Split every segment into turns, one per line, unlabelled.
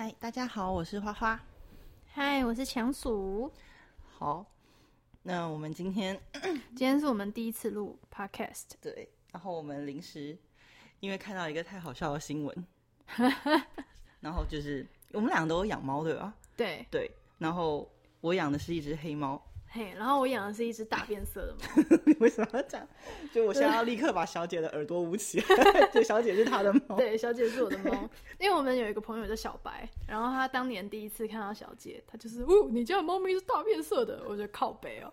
嗨，大家好，我是花花。
嗨，我是强鼠。
好，那我们今天
今天是我们第一次录 podcast，
对，然后我们临时因为看到一个太好笑的新闻，然后就是我们两个都有养猫对吧？
对，
对，然后我养的是一只黑猫，
嘿，然后我养的是一只大变色的猫。
你为什么要这样？就我现在要立刻把小姐的耳朵捂起来，就小姐是她的猫。
对，小姐是我的猫，因为我们有一个朋友叫小白，然后他当年第一次看到小姐，他就是，哦，你家的猫咪是大变色的，我觉得靠北哦。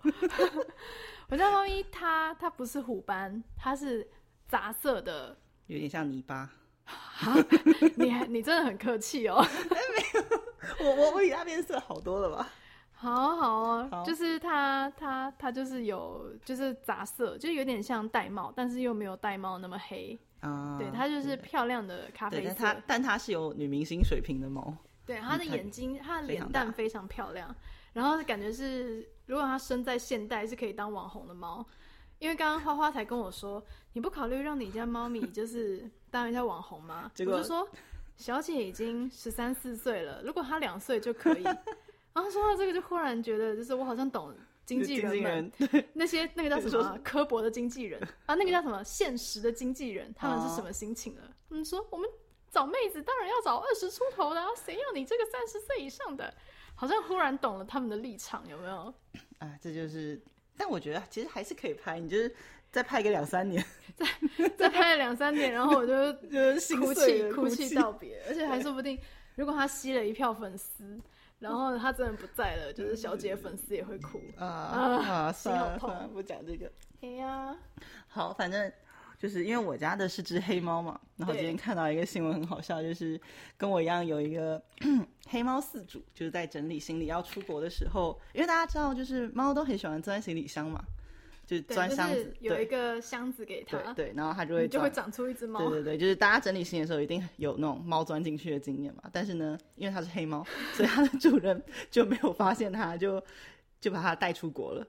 我家猫咪它它不是虎斑，它是杂色的，
有点像泥巴。
你还你真的很客气哦。
我我我比它变色好多了吧？
好好就是它它它就是有就是杂色，就有点像玳瑁，但是又没有玳瑁那么黑。
啊，
对，它就是漂亮的咖，啡色。
但它但它是有女明星水平的猫。
对，它的眼睛，它的脸蛋非常漂亮，然后感觉是，如果它生在现代是可以当网红的猫。因为刚刚花花才跟我说，你不考虑让你家猫咪就是当一下网红吗？我就说，小姐已经十三四岁了，如果她两岁就可以。然后说到这个，就忽然觉得，就是我好像懂经纪人们 那些那个叫什么啊刻薄的经纪人啊，那个叫什么现实的经纪人，他们是什么心情了？嗯，说我们找妹子当然要找二十出头的、啊，谁要你这个三十岁以上的？好像忽然懂了他们的立场，有没有？
啊，这就是，但我觉得其实还是可以拍，你就是再拍个两三年，
再再拍了两三年，然后我就
就是
哭泣哭
泣
泣道别，而且还说不定，如果他吸了一票粉丝，然后他真的不在了，就是小姐粉丝也会哭。
啊
心
算
好痛
了算了，不讲这个。
哎呀，
好，反正就是因为我家的是只黑猫嘛，然后
对
今天看到一个新闻很好笑，就是跟我一样有一个 黑猫四主，就是在整理行李要出国的时候，因为大家知道，就是猫都很喜欢钻行李箱嘛，就是，钻箱子
就是，有一个箱子给他，
对对，然后它就会
就会长出一只猫。
对对对，就是大家整理行李的时候，一定有那种猫钻进去的经验嘛。但是呢，因为它是黑猫，所以它的主人就没有发现它，就就把它带出国了。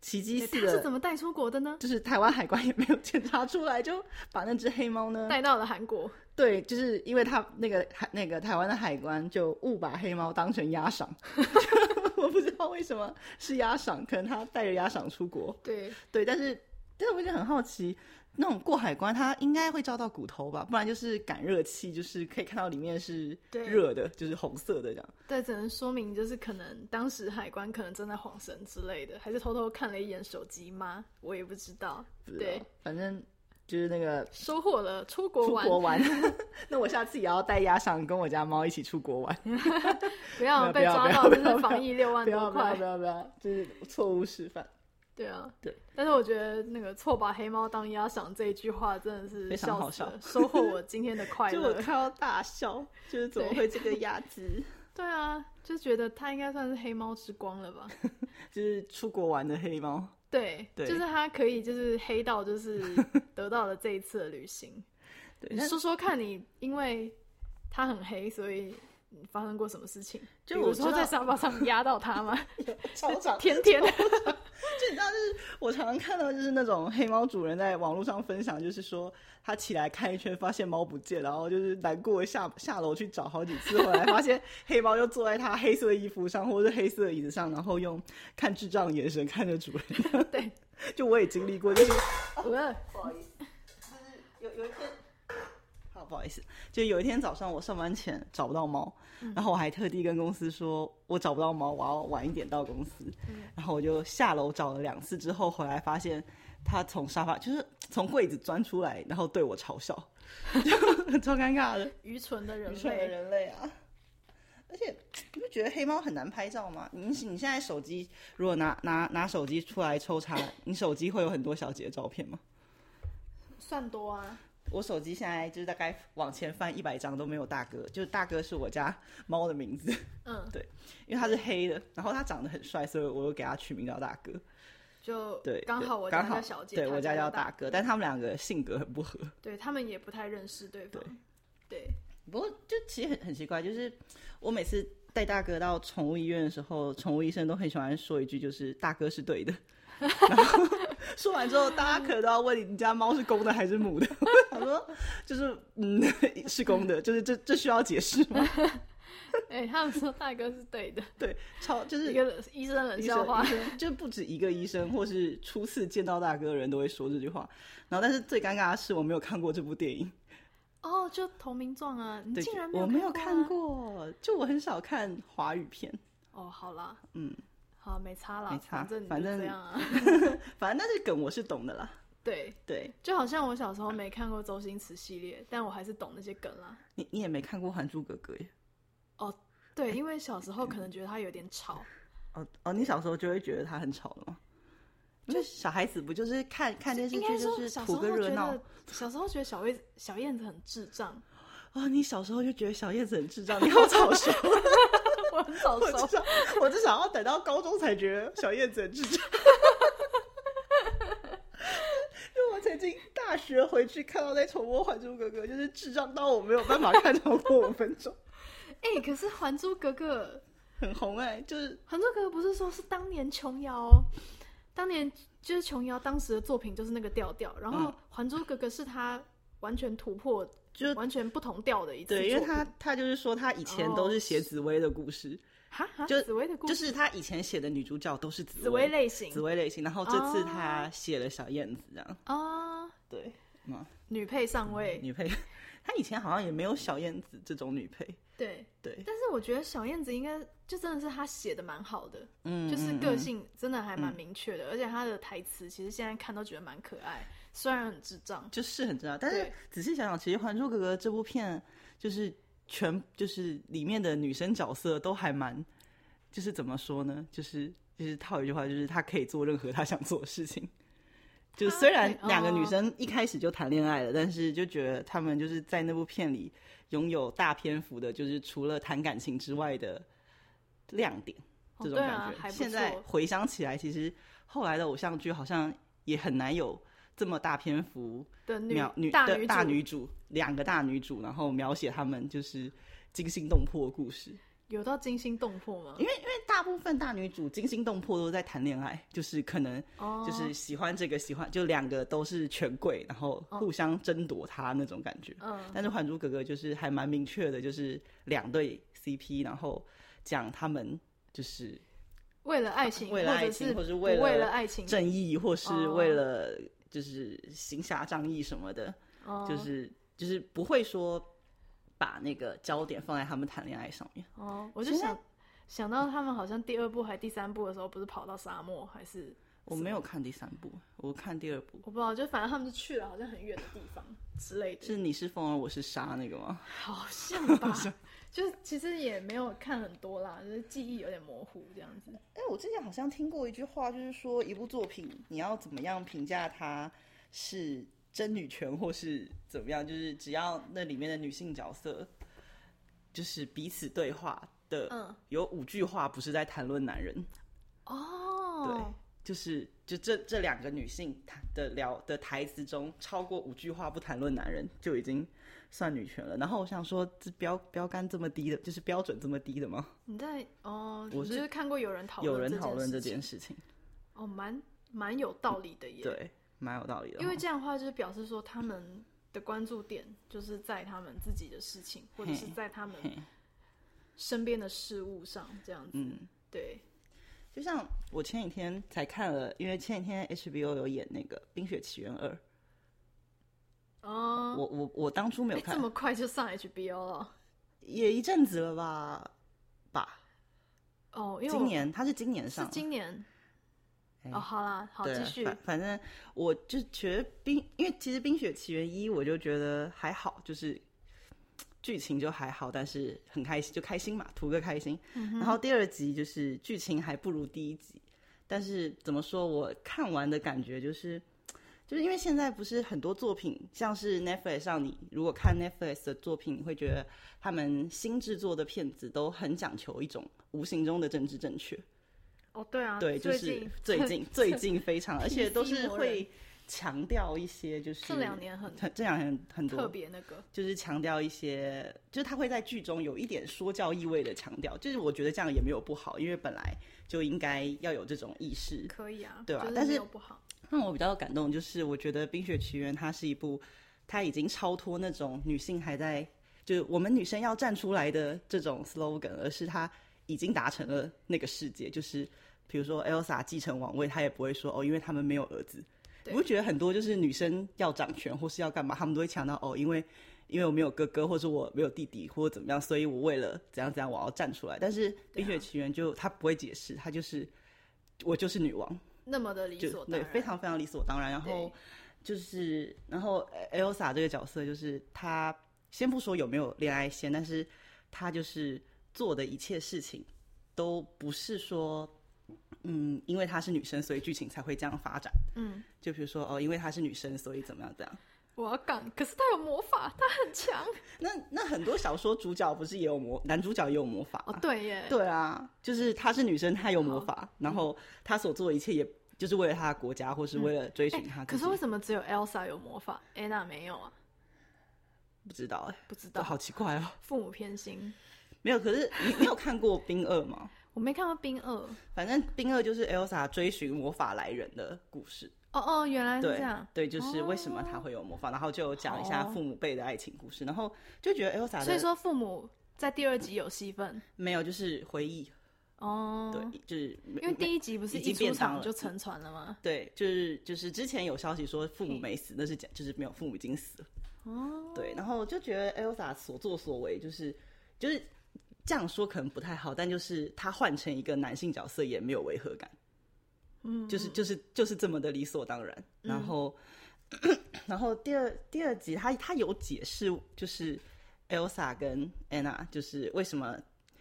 奇迹似的，
是怎么带出国的呢？
就是 台湾海关也没有检查出来，就把那只黑猫呢，
带到了韩国。
对，就是因为它那个海那个台湾的海关就误把黑猫当成鸭赏，我不知道为什么是鸭赏，可能他带着鸭赏出国。
对，
对，但是但是我就很好奇，那种过海关，他应该会照到骨头吧？不然就是感热器，就是可以看到里面是热的，就是红色的这样。
对，只能说明就是可能当时海关可能正在晃神之类的，还是偷偷看了一眼手机吗？我也不知道。
不知道
对，
反正就是那个
收获了出国玩，
出国玩。那我下次也要带鸭赏跟我家猫一起出国玩。
不要被抓到，就是防疫六万多块
不。要不要，就是错误示范。
对啊，
对。
但是我觉得那个错把黑猫当鸭赏这一句话真的是
非常好
笑，收获我今天的快乐
就我
乐。
看到大笑，就是怎么会这个鸭子？
对啊，就觉得他应该算是黑猫之光了吧？
就是出国玩的黑猫。
对，
对
就是他可以就是黑到就是 得到了这一次的旅行。
对，
你说说看你，因为他很黑，所以你发生过什么事情？
就我
说在沙发上压到他吗？天天的，
就你知道，就是我常常看到，就是那种黑猫主人在网络上分享，就是说他起来看一圈，发现猫不见，然后就是难过地下下楼去找好几次，后来发现黑猫就坐在他黑色的衣服上，或者是黑色的椅子上，然后用看智障的眼神看着主人。
对，
就我也经历过，就是
呃
不好意思，就是有有一天，好不好意思，就有一天早上我上班前找不到猫，然后我还特地跟公司说我找不到猫，我要晚一点到公司，然后我就下楼找了两次之后回来发现它从沙发就是从柜子钻出来，然后对我嘲笑，就 超尴尬的，
愚蠢的人
愚蠢的
类。
人类啊！而且你不觉得黑猫很难拍照吗？你你现在手机如果拿拿拿手机出来抽查，你手机会有很多小姐的照片吗？
算多啊，
我手机现在就是大概往前翻一百张都没有大哥，就是大哥是我家猫的名字，
嗯，对
因为它是黑的，然后它长得很帅，所以我又给它取名叫大哥。
就
对，
刚好我家叫小姐，
对我家叫
大
大哥，但他们两个性格很不合。
对他们也不太认识对方。对，
不过就其实很很奇怪，就是我每次带大哥到宠物医院的时候，宠物医生都很喜欢说一句，就是大哥是对的。然 后 说完之后，大家可能都要问你，你家猫是公的还是母的？我说就是嗯，是公的，就是这这需要解释吗？
哎、他们说大哥是对的，
对，超就是
一个医生冷笑话
就不止一个医生或是初次见到大哥的人都会说这句话。然后，但是最尴尬的是我没有看过这部电影，
哦，就投名状啊，你竟然，
我没有看
看
过，就我很少看华语片，
啊？哦，好啦，
嗯，
好，没差啦，
没差
反正
反正
这样啊。
反正那些梗我是懂的啦。
对，
对
就好像我小时候没看过周星驰系列，但我还是懂那些梗啦。
你，你也没看过《还珠格格》耶？
哦对，因为小时候可能觉得他有点吵，
哦哦，你小时候就会觉得他很吵了吗？就小孩子不就是看看电视剧就是图个热闹
小时候觉得小燕小燕子很智障，
啊、你小时候就觉得小燕子很智障，你好早熟。
我很早熟
我至。少我至少要等到高中才觉得小燕子很智障。因为我曾经大学回去看到在重播《还珠格格》，就是智障到我没有办法看超过五分钟，
哎、可是《还珠格格》
很红哎、就是《
还珠格格》不是说是当年琼瑶，当年就是琼瑶当时的作品就是那个调调，然后《还珠格格》是他完全突破，
就
完全不同调的一次
对，因为他他就是说他以前都是写紫薇的故事，
哈？哈？
就
紫薇的故事，
就是他以前写的女主角都是紫
紫薇类型
紫薇类型，然后这次
哦。
他写了小燕子这样，
啊，
对，嗯，
女配上位，
女配，他以前好像也没有小燕子这种女配，
对。
对，
但是我觉得小燕子应该就真的是她写的蛮好的，
嗯，
就是个性真的还蛮明确的，而且她的台词其实现在看都觉得蛮可爱，虽然很智障。
就是很智障。但是仔细想想，其实《还珠格格》这部片就是全就是里面的女生角色都还蛮，就是怎么说呢？就是就是套一句话，就是她可以做任何她想做的事情。就虽然两个女
哦
生一开始就谈恋爱了，但是就觉得她们就是在那部片里拥有大篇幅的，就是除了谈感情之外的亮点。
哦
这种感觉，现在回想起来，其实后来的偶像剧好像也很难有这么大篇幅
的女
描女
大女
的大
主
女主，两个大女主，然后描写她们就是惊心动魄的故事。
有到惊心动魄吗？
因为因为大部分大女主惊心动魄都在谈恋爱，就是可能
哦，
就是喜欢这个喜欢，就两个都是权贵，然后互相争夺他那种感觉。
嗯，
但是《还珠格格》就是还蛮明确的，就是两对 CP，然后讲他们就是
为了爱情，
为了爱情
或者是
为了
为了爱情，
正义，或是
哦
为了就是行侠仗义什么的。
哦
就是就是不会说把那个焦点放在他们谈恋爱上面。
哦，我就想想到他们好像第二部还第三部的时候，不是跑到沙漠还是
我没有看第三部，我看第二部，
我不知道，就反正他们就去了好像很远的地方之类的，
是你是风儿我是沙那个吗？
好像吧。就是其实也没有看很多啦，就是记忆有点模糊这样子。
哎、我之前好像听过一句话，就是说一部作品你要怎么样评价它是真女权或是怎么样，就是只要那里面的女性角色就是彼此对话的，
嗯，
有五句话不是在谈论男人，
哦，对
就是就这这两个女性谈的聊的台词中，超过五句话不谈论男人，就已经算女权了。然后我想说，这标标杆这么低的，就是标准这么低的吗？
你在哦，
我
是是看过有人讨论
有人讨论这
件
件事情，
事情哦，蛮蛮有道理的耶。，
对，蛮有道理的。
因为这样的话就是表示说他们的关注点就是在他们自己的事情，或者是在他们身边的事物上这样子。
嗯，
对，
就像我前几天才看了，因为前几天 HBO 有演那个《冰雪奇缘二》
哦，
我我我当初没有看
诶这，么快就上 HBO 了。
也一阵子了吧吧？
哦，因为
今年他是今年上
是，今年。
哎
哦，好啦，好，继续。
反反正我就觉得冰，因为其实《冰雪奇缘一》我就觉得还好，就是剧情就还好，但是很开心，就开心嘛，图个开心。然后第二集就是剧情还不如第一集，但是怎么说，我看完的感觉就是。就是因为现在不是很多作品，像是 Netflix 上，你如果看 Netflix 的作品，你会觉得他们新制作的片子都很讲求一种无形中的政治正确。
哦，对啊，
对，就是
最近
最近非常，而且都是会强调一些，就是
这两年很
很这两年很多特，
别那个。
就是强调一些，就是他会在剧中有一点说教意味的强调，就是我觉得这样也没有不好，因为本来就应该要有这种意识。
可以啊，
对吧
就是
但是
没有不好。
让我比较感动，就是我觉得《冰雪奇缘》它是一部，它已经超脱那种女性还在，就是我们女生要站出来的这种 slogan，而是它已经达成了那个世界。就是比如说 Elsa 继承王位，她也不会说哦，因为他们没有儿子。你会觉得很多就是女生要掌权或是要干嘛，他们都会强调哦，因为因为我没有哥哥，或者我没有弟弟，或者怎么样，所以我为了怎样怎样，我要站出来。但是《冰雪奇缘》就他不会解释，他就是我就是女王，
那么的理所当然，
非常非常理所当然。然后就是然后 Elsa 这个角色，就是她先不说有没有恋爱线，但是她就是做的一切事情都不是说。嗯，因为她是女生，所以剧情才会这样发展。嗯，就比如说哦，因为她是女生，所以怎么样这样？
我要杠，可是她有魔法，她很强。
那那很多小说主角不是也有魔，男主角也有魔法？
哦，对耶。
对啊，就是她是女生，她有魔法，然后她所做的一切，也就是为了她的国家，或是为了追寻她。
可是为什么只有 Elsa 有魔法，Anna 没有啊？
不知道哎，
不知道，
好奇怪哦。
父母偏心。
没有，可是你你有看过《冰二》吗？
我没看过《冰二》，
反正《冰二》就是 Elsa 追寻魔法来人的故事。
哦哦，原来是这样。
对，就是为什么他会有魔法，然后就讲一下父母辈的爱情故事，然后就觉得 Elsa。
所以说父母在第二集有戏份？
没有，就是回忆。
哦。
对，就是
因为第一集不是一出场就沉船了吗？
对，就是就是之前有消息说父母没死，那是假，就是没有父母已经死了。哦。对，然后就觉得 Elsa 所作所为就是就是。这样说可能不太好，但就是他换成一个男性角色也没有违和感，嗯，就是就是就是这么的理所当然。然后，然后第二第二集他他有解释，就是 Elsa 跟 Anna 就是为什么，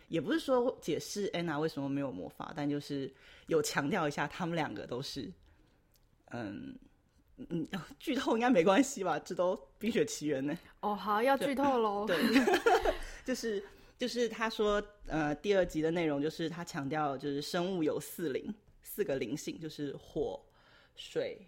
也不是说解释 Anna 为什么没有魔法，但就是有强调一下他们两个都是，嗯嗯，剧透应该没关系吧？这都《冰雪奇缘》呢。
哦，好，要剧透喽。
对，就是。就是他说，呃，第二集的内容就是他强调，就是生物有四灵，四个灵性，就是火、水、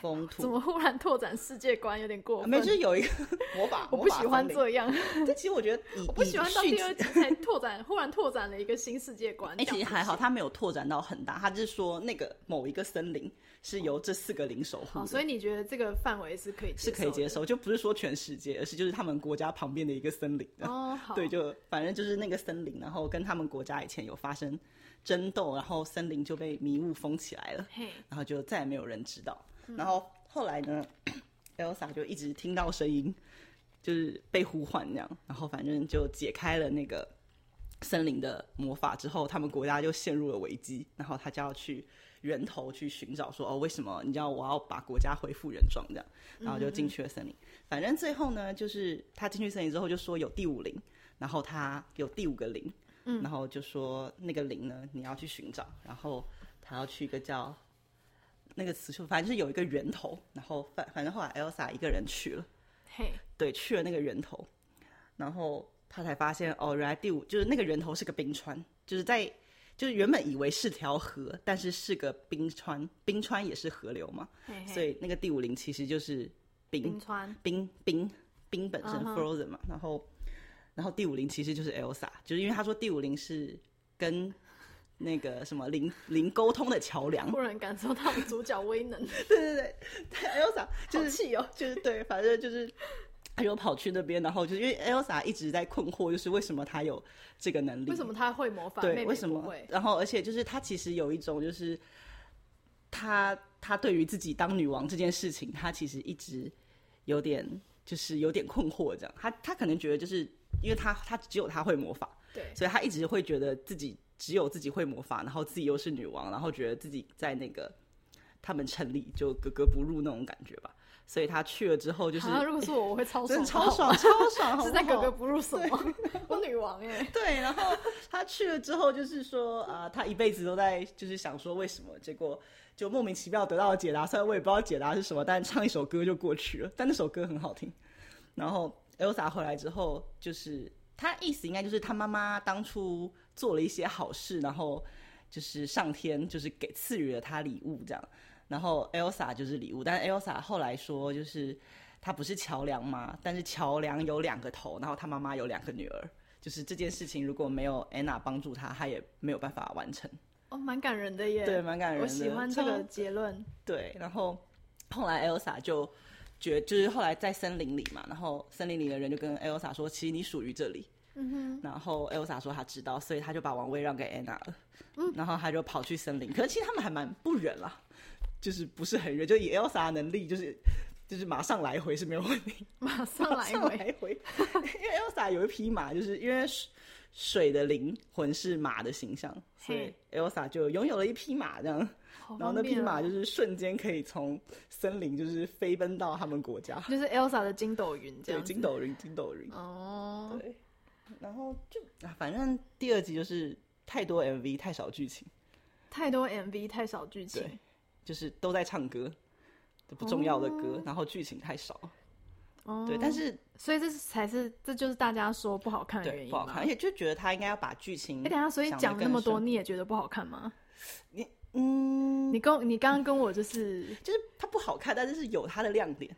风、土。
怎么忽然拓展世界观有点过分？
没，就是有一个 魔法，
我不喜欢这样。
这其实我觉得，
我不喜欢到第二集才拓展，忽然拓展了一个新世界观。
哎，其实还好，他没有拓展到很大，他就是说那个某一个森林。是由这四个灵守护，
所以你觉得这个范围是可以
是可以接受，就不是说全世界，而是就是他们国家旁边的一个森林。
哦，好，
对，就反正就是那个森林，然后跟他们国家以前有发生争斗，然后森林就被迷雾封起来了，然后就再也没有人知道。然后后来呢，Elsa 就一直听到声音，就是被呼唤那样，然后反正就解开了那个森林的魔法之后，他们国家就陷入了危机，然后他就要去。源头去寻找，说哦，为什么你知道我要把国家恢复原状这样，然后就进去了森林。反正最后呢，就是他进去森林之后就说有第五灵，然后他有第五个灵，嗯，然后就说那个灵呢你要去寻找，然后他要去一个叫那个词就反正是有一个源头，然后反反正后来 Elsa 一个人去了，
嘿，
对，去了那个源头，然后他才发现哦，原来第五就是那个源头是个冰川，就是在。就是原本以为是条河，但是是个冰川，冰川也是河流嘛，所以那个第五灵其实就是冰
川，
冰冰冰本身 frozen 嘛，然后然后第五灵其实就是 Elsa，就是因为他说第五灵是跟那个什么零零沟通的桥梁，
突然感受到主角威能，
对对对，Elsa 就是气哦，就是对，反正就是。他就跑去那边，然后就因为 Elsa 一直在困惑，就是为什么他有这个能力？
为什么他会魔法？
对，为什么？然后，而且就是他其实有一种，就是他他对于自己当女王这件事情，他其实一直有点就是有点困惑。这样，他他可能觉得就是因为他他只有他会魔法，
对，
所以他一直会觉得自己只有自己会魔法，然后自己又是女王，然后觉得自己在那个他们城里就格格不入那种感觉吧。所以他去了之后，就是
如果是我，我会超爽，
超爽，超爽，
是在格格不入什么？我女王哎。
对，然后他去了之后，就是说啊，他一辈子都在就是想说为什么，结果就莫名其妙得到了解答。虽然我也不知道解答是什么，但唱一首歌就过去了。但那首歌很好听。然后 Elsa 回来之后，就是他意思应该就是他妈妈当初做了一些好事，然后就是上天就是给赐予了他礼物这样。然后 Elsa 就是礼物，但是 Elsa 后来说，就是她不是桥梁吗，但是桥梁有两个头，然后她妈妈有两个女儿，就是这件事情如果没有 Anna 帮助她，她也没有办法完成。
哦，蛮感人的耶。
对，蛮感人的。
我喜欢这个结论。
对，然后后来 Elsa 就觉就是后来在森林里嘛，然后森林里的人就跟 Elsa 说，其实你属于这里。嗯哼。然后 Elsa 说他知道，所以他就把王位让给 Anna 了。嗯。然后他就跑去森林，可是其实他们还蛮不远啦，就是不是很远，就以 Elsa 的能力，就是就是马上来回是没有问题。
马上来回。
来回。因为 Elsa 有一匹马，就是因为水的灵魂是马的形象，所以 Elsa 就拥有了一匹马，这样。然后那匹马就是瞬间可以从森林就是飞奔到他们国家，
就是 Elsa 的筋斗云这样。
对，筋斗云，筋斗云。哦。对。然后就啊，反正第二集就是太多 MV，太少剧情。
太多 MV，太少剧情。
对。就是都在唱歌，不重要的歌，然后剧情太少。哦。对，但是
所以这才是这就是大家说不好看的原因
不好看，而且就觉得他应该要把剧情。
哎，等下，所以讲那么多，你也觉得不好看吗？
你。嗯，
你跟你刚刚跟我就是
就是它不好看，但是是有它的亮点，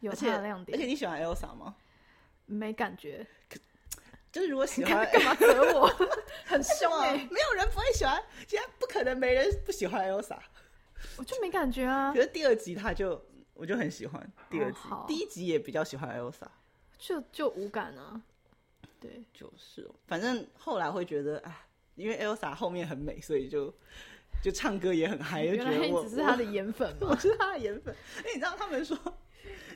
有它的亮点。
而且你喜欢 Elsa 吗？
没感觉，
就是如果喜欢
干嘛惹我？很凶哎！
没有人不会喜欢，现在不可能没人不喜欢 Elsa。
我就没感觉啊。
可是第二集他就我就很喜欢第二集，第一集也比较喜欢 Elsa，
就就无感啊。对，
就是，反正后来会觉得哎，因为 Elsa 后面很美，所以就。就唱歌也很嗨，就觉得我
只是他的颜粉
嘛，我是他的颜粉。哎，你知道他们说，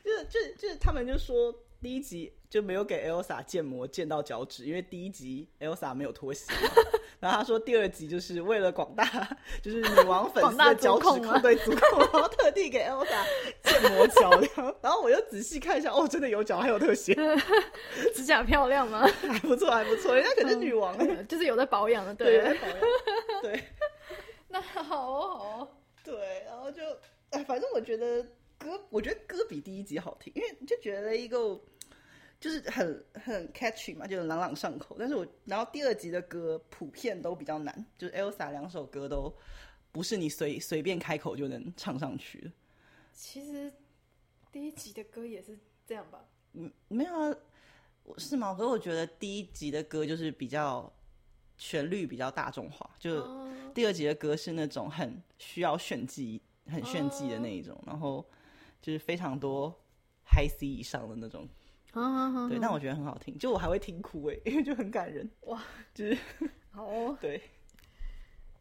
就是就就是他们就说第一集就没有给 Elsa 建模建到脚趾，因为第一集 Elsa 没有脱鞋。然后他说第二集就是为了广大 就是女王粉丝的脚趾控对足控，然后特地给 Elsa 建模脚。然后我又仔细看一下，哦，真的有脚，还有特写，
指甲漂亮吗？
还不错，还不错，人家可是女王，
就是有在保养的，对，
保养，对。
那好哦好哦，
对，然后就哎，反正我觉得歌，我觉得歌比第一集好听，因为就觉得一个就是很很 catchy 嘛，就是朗朗上口。但是我然后第二集的歌普遍都比较难，就是 Elsa 两首歌都不是你随随便开口就能唱上去的。
其实第一集的歌也是这样吧？
嗯，没有啊，是吗？可是我觉得第一集的歌就是比较。旋律比较大众化，就第二集的歌是那种很需要炫技、很炫技的那一种，然后就是非常多 high C 以上的那种，对，但我觉得很好听，就我还会听哭哎，因为就很感人哇，就是
好
对，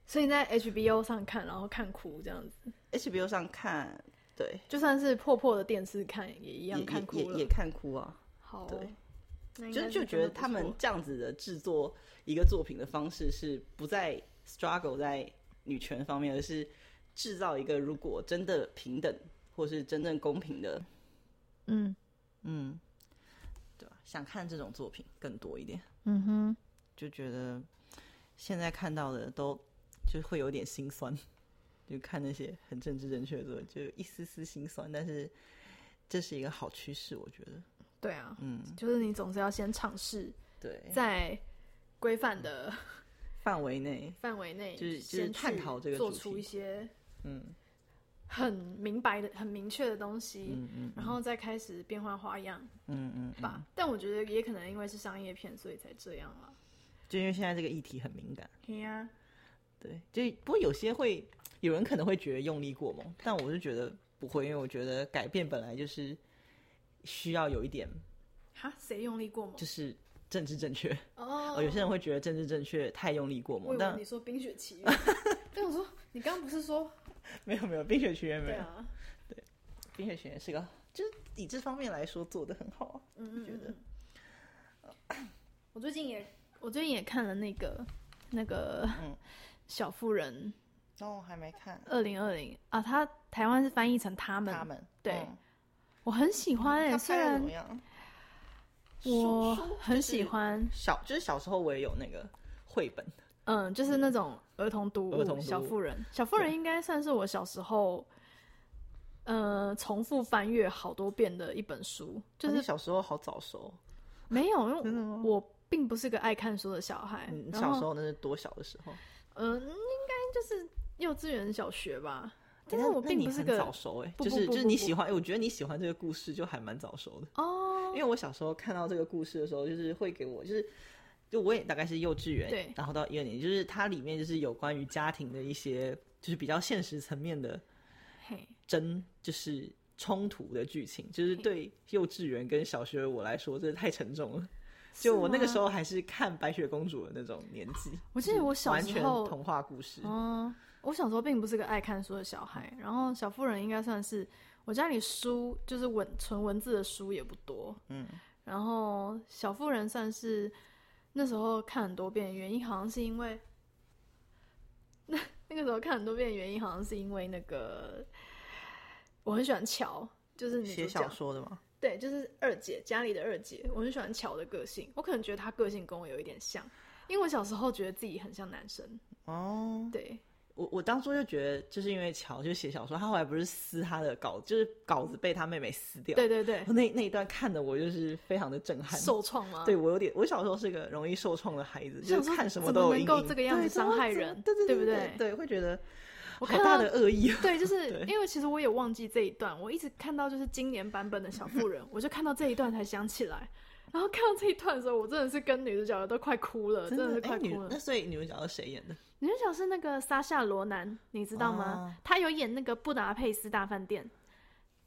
所以你在 HBO 上看，然后看哭这样子
，HBO 上看，对，
就算是破破的电视看也一样看哭
也看哭啊，
好，
对，就就觉得他们这样子的制作。一个作品的方式是不在 struggle 在女权方面，而是制造一个如果真的平等或是真正公平的，嗯嗯，对吧？想看这种作品更多一点，嗯哼，就觉得现在看到的都就会有点心酸，就看那些很政治正确的作品，就一丝丝心酸。但是这是一个好趋势，我觉得。
对啊，嗯，就是你总是要先尝试，
对，
在。规范的
范围内，
范围内
就是就是探讨这个，
做出一些嗯很明白的、很明确的东西，嗯嗯，然后再开始变换花样，嗯嗯吧。但我觉得也可能因为是商业片，所以才这样啊。
就因为现在这个议题很敏感，
对呀，
对。就不过有些会有人可能会觉得用力过猛，但我是觉得不会，因为我觉得改变本来就是需要有一点。
哈？谁用力过猛？
就是。政治正确哦，有些人会觉得政治正确太用力过猛。但
你说《冰雪奇缘》，但我说你刚刚不是说
没有没有《冰雪奇缘》没有？
对啊，
对，《冰雪奇缘》是个就是以这方面来说做的很好啊。嗯觉得。
我最近也我最近也看了那个那个小妇人
哦，还没看
二零二零啊，他台湾是翻译成他们
他们
对，我很喜欢哎，虽然。我很喜欢
小，就是小时候我也有那个绘本，
嗯，就是那种儿童读物，小妇人，小妇人应该算是我小时候，呃，重复翻阅好多遍的一本书。就是
小时候好早熟，
没有，因为我并不是个爱看书的小孩。
小时候那是多小的时候？
嗯，应该就是幼稚园、小学吧。但是我并不是个
早熟哎，就是就是你喜欢，我觉得你喜欢这个故事就还蛮早熟的哦。因为我小时候看到这个故事的时候，就是会给我，就是就我也大概是幼稚园，
对，
然后到一二年，就是它里面就是有关于家庭的一些，就是比较现实层面的，嘿，真就是冲突的剧情，就是对幼稚园跟小学我来说，真的太沉重了。就我那个时候还是看白雪公主的那种年纪，
我记得我小时候
童话故事。
嗯，我小时候并不是个爱看书的小孩，然后小妇人应该算是我家里书就是文纯文字的书也不多，嗯，然后小妇人算是那时候看很多遍的，原因好像是因为那那个时候看很多遍的原因好像是因为那个我很喜欢乔，就是
写小说的吗？
对，就是二姐家里的二姐，我很喜欢乔的个性。我可能觉得她个性跟我有一点像，因为我小时候觉得自己很像男生。哦，对，
我我当初就觉得，就是因为乔就写小说，他后来不是撕他的稿，就是稿子被他妹妹撕掉。
对对对，
那那一段看的我就是非常的震撼，
受创吗？
对我有点，我小时候是个容易受创的孩子，就是看什
么
都
能够这个样子伤害人，对对对，
对不
对？
对，会觉得我。好大的恶意，
对，就是因为其实我也忘记这一段，我一直看到就是今年版本的小妇人，我就看到这一段才想起来，然后看到这一段的时候，我真的是跟女主角都快哭了，真的是快哭了。
那所以女主角是谁演的？
女主角是那个莎夏罗南，你知道吗？她有演那个布达佩斯大饭店，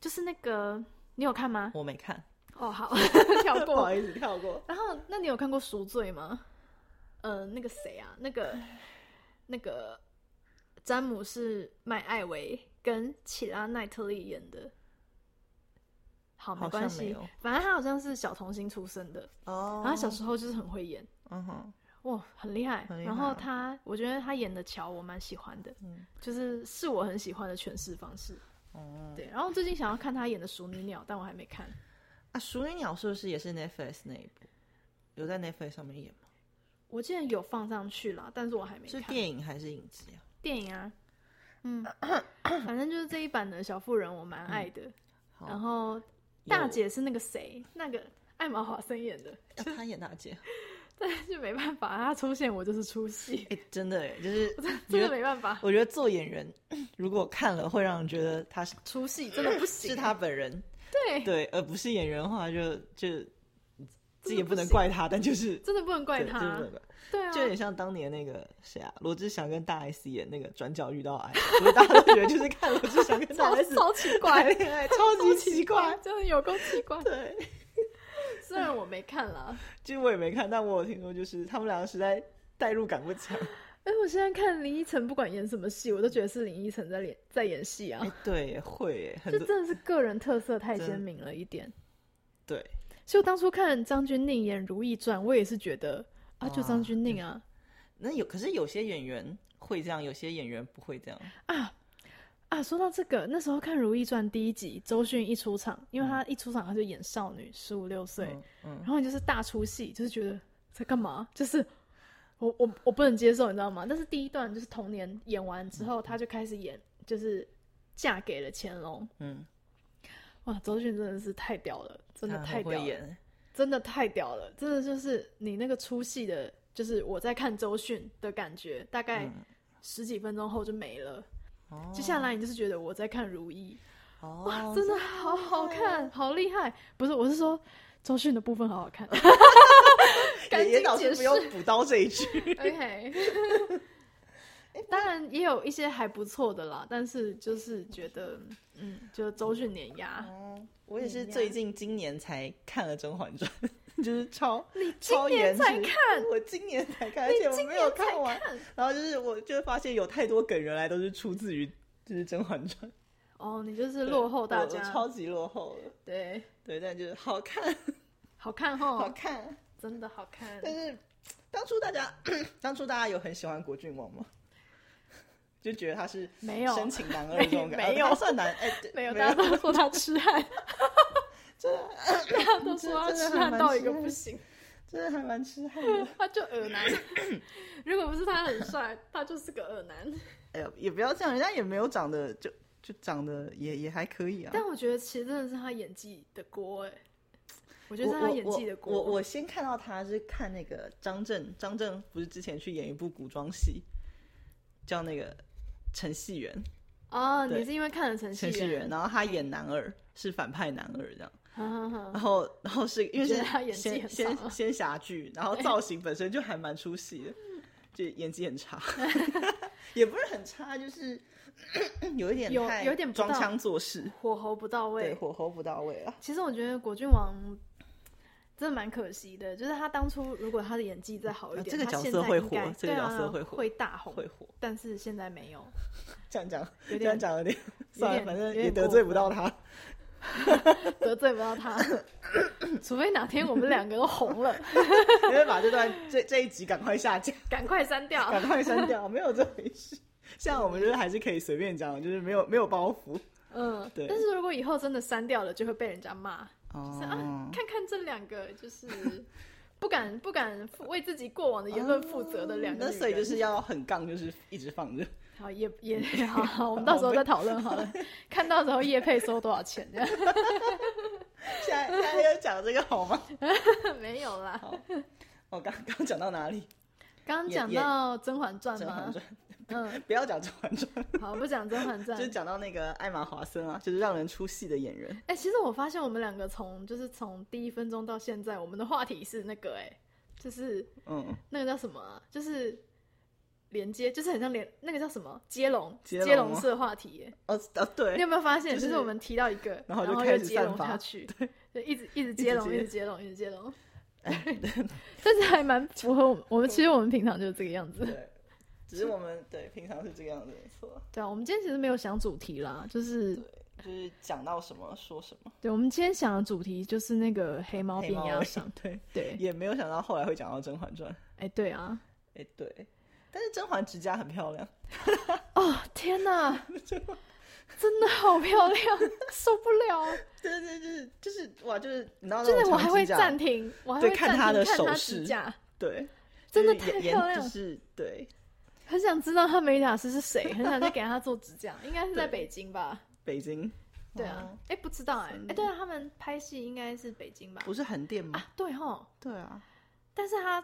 就是那个你有看吗？
我没看。
哦，好，跳过，
不好意思，跳过。
然后，那你有看过赎罪吗？呃，那个谁啊？那个，那个。詹姆士麦艾维跟启拉奈特利演的，好没关系，反正他好像是小童星出身的哦，然后小时候就是很会演，嗯哼，哇，很厉害。然后他，我觉得他演的乔我蛮喜欢的，嗯，就是是我很喜欢的诠释方式，哦，对。然后最近想要看他演的《熟女鸟》，但我还没看。
啊，《熟女鸟》是不是也是 Netflix 那一部？有在 Netflix 上面演吗？
我记得有放上去了，但是我还没。
是电影还是影集啊？
电影啊，嗯，反正就是这一版的小妇人我蛮爱的。然后大姐是那个谁，那个艾玛华森演的，
她演大姐，
但是没办法，她出现我就是出戏。
哎，真的哎，就是
真的没办法。
我觉得做演员，如果看了会让人觉得他是
出戏，真的不行。
是他本人，
对
对，而不是演员的话，就就这也不能怪他，但就是
真的不能怪他。对啊，
就有点像当年那个谁啊，罗志祥跟大 S 演那个《转角遇到爱》，大家都觉得就是看罗志祥跟大 S
超奇怪
恋爱，超级奇怪，
真的有够奇怪。
对，
虽然我没看了，
其实我也没看，但我有听说就是他们两个实在代入感不强。
哎，我现在看林依晨，不管演什么戏，我都觉得是林依晨在演在演戏啊。
对，会，
就真的是个人特色太鲜明了一点。
对，
就当初看张钧甯演《如懿传》，我也是觉得。啊，就张钧甯啊，
那有可是有些演员会这样，有些演员不会这样
啊啊！说到这个，那时候看《如懿传》第一集，周迅一出场，因为她一出场她就演少女，十五六岁，嗯，然后你就是大出戏，就是觉得在干嘛？就是我我我不能接受，你知道吗？但是第一段就是童年演完之后，她就开始演，就是嫁给了乾隆，嗯，哇，周迅真的是太屌了，真的太屌了。真的太屌了！真的就是你那个出戏的，就是我在看周迅的感觉，大概十几分钟后就没了。哦，接下来你就是觉得我在看《如懿》，哇，真的好好看，好厉害！不是，我是说周迅的部分好好看。
严老师不用补刀这一句。
OK。当然也有一些还不错的啦，但是就是觉得，嗯，就周迅碾压。
我也是最近今年才看了《甄嬛传》，就是超
你今年才看，
我今年才看，而且我没有看完。然后就是我就发现有太多梗原来都是出自于就是《甄嬛传》。
哦，你就是落后大家，
超级落后了。
对
对，但就是好看，
好看哈，
好看，
真的好看。
但是当初大家，当初大家有很喜欢果郡王吗？就觉得他是
没有
深情男二这种感
觉，没有
算男哎，
没有，大家都说他痴汉，
真的，
大家都说他痴汉到一个不行，
真的还蛮痴汉的，
他就耳男，如果不是他很帅，他就是个耳男。
哎呦，也不要这样，人家也没有长得就就长得也也还可以啊。
但我觉得其实真的是他演技的锅哎，我觉得是他演技的锅。
我我先看到他是看那个张震，张震不是之前去演一部古装戏，叫那个。陈戏元
哦，你是因为看了陈
戏
元，
然后他演男二是反派男二这样，然后然后是因为是
他演技
很仙仙侠剧，然后造型本身就还蛮出戏的，就演技很差，也不是很差，就是 有一点
有有点
装腔作势，
火候不到位。
对，火候不到位啊。
其实我觉得果郡王真的蛮可惜的，就是他当初如果他的演技再好一点，
啊这个角
他现
色会火这个
对啊
角色会火
会大红，
会火，
但是现在没有，
这样讲，
有
这样
点
讲有点 算了，反正也得罪不到他。
得罪不到他，除非哪天我们两个都红了，
因为把这段这这一集赶快下架，
赶快删掉。
赶快删掉，没有这回事。像我们就是还是可以随便讲，就是没有没有包袱。
嗯，
对
但是如果以后真的删掉了，就会被人家骂。
哦
是啊，看看这两个就是 不敢不敢为自己过往的言论负责的两个。
那所以就是要很杠，就是一直放着。
好也也好 好，我们到时候再讨论好了，看到时候叶配收多少钱这样。
现在现在要讲这个好吗？
没有啦，
好，我刚刚讲到哪里？
刚刚讲到《甄嬛传》《
甄嬛
吗？
传》
嗯，
不要讲《甄嬛传》，
好，不讲《甄嬛传
就是》。讲到那个艾玛华森啊，就是让人出戏的演员。
哎、其实我发现我们两个从就是从第一分钟到现在，我们的话题是那个哎、就是
嗯，
那个叫什么啊？就是连接，就是很像连那个叫什么接龙
接龙
式话题耶。
哦哦，
你有，没有发现，
就
就是是我们提到一个，
然后开始
又接龙下去，对，就一直一直接龙，
一直接
一直接龙，一直接龙。但是还蛮符合我们，我们其实我们平常就是这个样子。
对，只是我们对平常是这个样子，没错。
对啊，我们今天其实没有想主题啦，就是
就是讲到什么说什么，
对，我们今天想的主题就是那个黑猫变压伤。
对，
对，
也没有想到后来会讲到《甄嬛传》。
哎，对啊，
哎，对，但是甄嬛指甲很漂亮，
哦天哪，真的好漂亮，受不了！
对对，就是就是哇，就是你知道那
就是我还会暂停，我还会
看她的手势。
指甲，
对，
真的太漂亮。
是对
很想知道他美甲师是谁，很想再给他做指甲，应该是在北京吧？
北京，
对啊
哦，
哎、不知道哎、
真
哎、对啊，他们拍戏应该是北京吧？
不是横店吗？
啊，对哈，
对啊，
但是他、